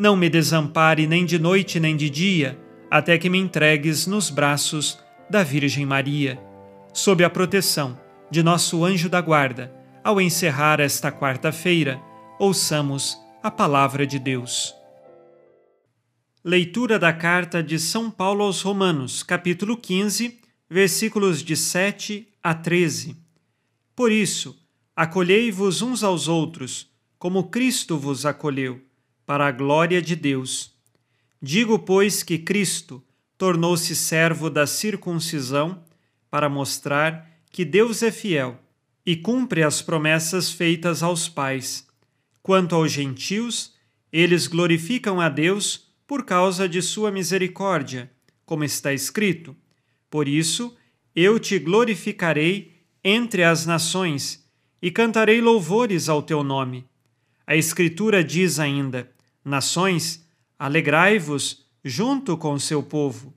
não me desampare nem de noite nem de dia, até que me entregues nos braços da Virgem Maria. Sob a proteção de nosso anjo da guarda, ao encerrar esta quarta-feira, ouçamos a palavra de Deus. Leitura da carta de São Paulo aos Romanos, capítulo 15, versículos de 7 a 13. Por isso, acolhei-vos uns aos outros, como Cristo vos acolheu para a glória de Deus. Digo, pois, que Cristo tornou-se servo da circuncisão para mostrar que Deus é fiel e cumpre as promessas feitas aos pais. Quanto aos gentios, eles glorificam a Deus por causa de sua misericórdia, como está escrito: Por isso eu te glorificarei entre as nações e cantarei louvores ao teu nome. A Escritura diz ainda: Nações, alegrai-vos junto com seu povo.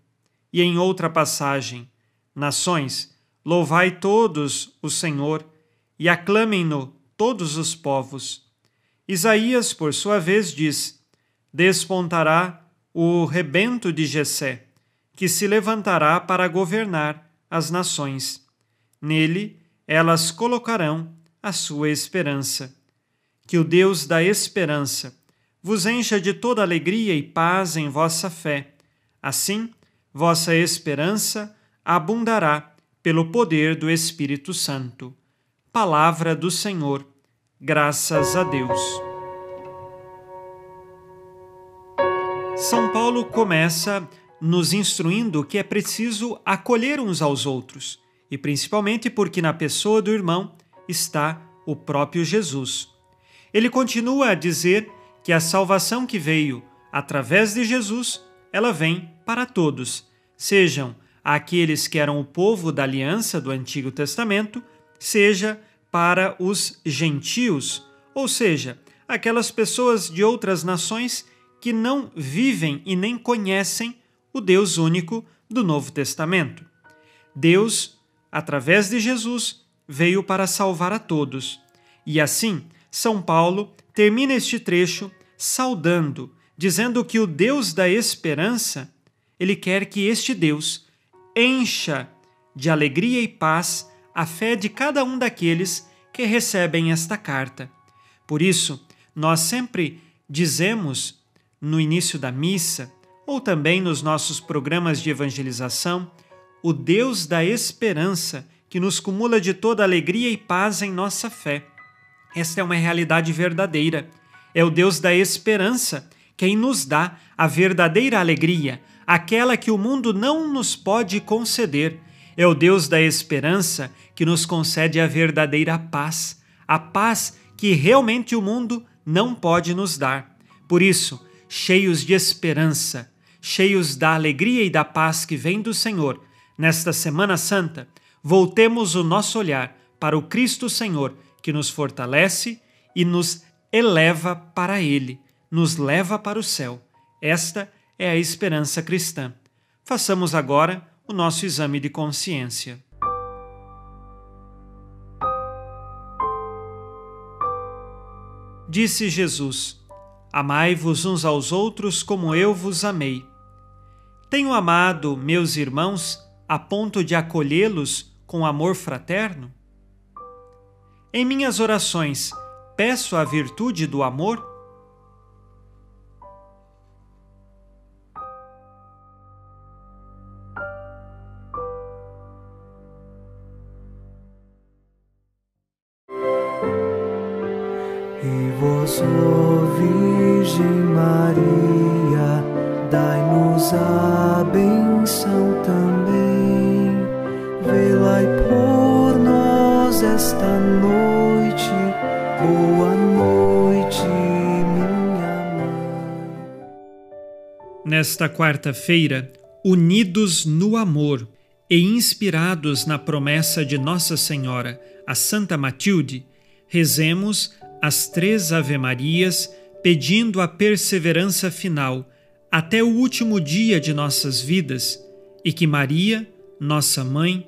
E em outra passagem, Nações, louvai todos o Senhor e aclamem-no todos os povos. Isaías, por sua vez, diz: Despontará o rebento de Jessé, que se levantará para governar as nações. Nele elas colocarão a sua esperança. Que o Deus da esperança vos encha de toda alegria e paz em vossa fé. Assim, vossa esperança abundará pelo poder do Espírito Santo. Palavra do Senhor. Graças a Deus. São Paulo começa nos instruindo que é preciso acolher uns aos outros, e principalmente porque na pessoa do irmão está o próprio Jesus. Ele continua a dizer que a salvação que veio através de Jesus, ela vem para todos, sejam aqueles que eram o povo da aliança do Antigo Testamento, seja para os gentios, ou seja, aquelas pessoas de outras nações que não vivem e nem conhecem o Deus único do Novo Testamento. Deus, através de Jesus, veio para salvar a todos. E assim, São Paulo termina este trecho saudando, dizendo que o Deus da esperança, ele quer que este Deus encha de alegria e paz a fé de cada um daqueles que recebem esta carta. Por isso, nós sempre dizemos no início da missa, ou também nos nossos programas de evangelização, o Deus da esperança que nos cumula de toda alegria e paz em nossa fé. Esta é uma realidade verdadeira. É o Deus da esperança quem nos dá a verdadeira alegria, aquela que o mundo não nos pode conceder. É o Deus da esperança que nos concede a verdadeira paz, a paz que realmente o mundo não pode nos dar. Por isso, cheios de esperança, cheios da alegria e da paz que vem do Senhor, nesta Semana Santa, voltemos o nosso olhar para o Cristo Senhor que nos fortalece e nos eleva para Ele, nos leva para o céu. Esta é a esperança cristã. Façamos agora o nosso exame de consciência. Disse Jesus: Amai-vos uns aos outros como eu vos amei. Tenho amado meus irmãos a ponto de acolhê-los com amor fraterno? Em minhas orações, peço a virtude do amor? E vós, Virgem Maria, dai-nos a benção também. Esta noite. Boa noite, minha mãe. Nesta quarta-feira, unidos no amor e inspirados na promessa de Nossa Senhora, a Santa Matilde, rezemos as três Ave-Marias pedindo a perseverança final até o último dia de nossas vidas e que Maria, nossa mãe,